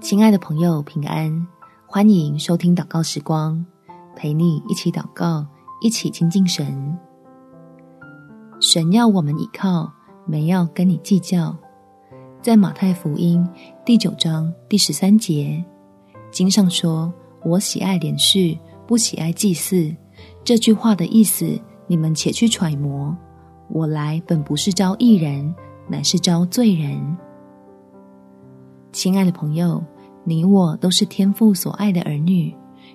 亲爱的朋友，平安！欢迎收听祷告时光，陪你一起祷告，一起亲近神。神要我们倚靠，没要跟你计较。在马太福音第九章第十三节，经上说：“我喜爱怜恤，不喜爱祭祀。”这句话的意思，你们且去揣摩。我来本不是招义人，乃是招罪人。亲爱的朋友，你我都是天父所爱的儿女。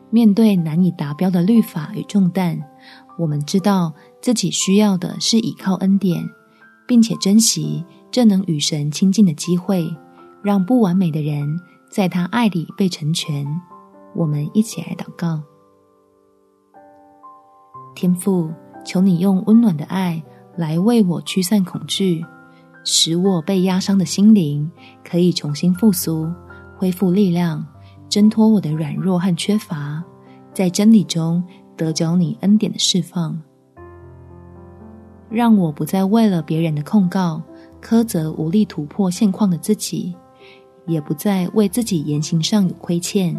面对难以达标的律法与重担，我们知道自己需要的是倚靠恩典，并且珍惜这能与神亲近的机会，让不完美的人在他爱里被成全。我们一起来祷告：天父，求你用温暖的爱来为我驱散恐惧。使我被压伤的心灵可以重新复苏，恢复力量，挣脱我的软弱和缺乏，在真理中得着你恩典的释放。让我不再为了别人的控告，苛责无力突破现况的自己，也不再为自己言行上有亏欠，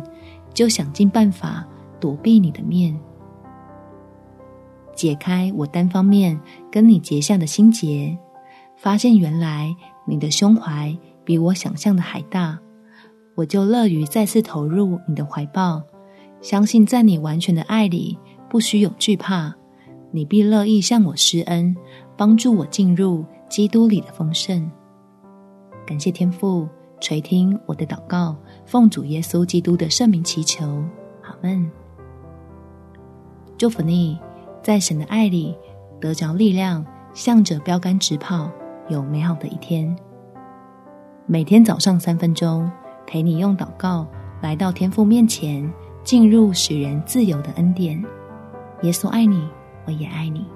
就想尽办法躲避你的面。解开我单方面跟你结下的心结。发现原来你的胸怀比我想象的还大，我就乐于再次投入你的怀抱，相信在你完全的爱里不需有惧怕，你必乐意向我施恩，帮助我进入基督里的丰盛。感谢天父垂听我的祷告，奉主耶稣基督的圣名祈求，阿们。祝福你，在神的爱里得着力量，向着标竿直跑。有美好的一天。每天早上三分钟，陪你用祷告来到天父面前，进入使人自由的恩典。耶稣爱你，我也爱你。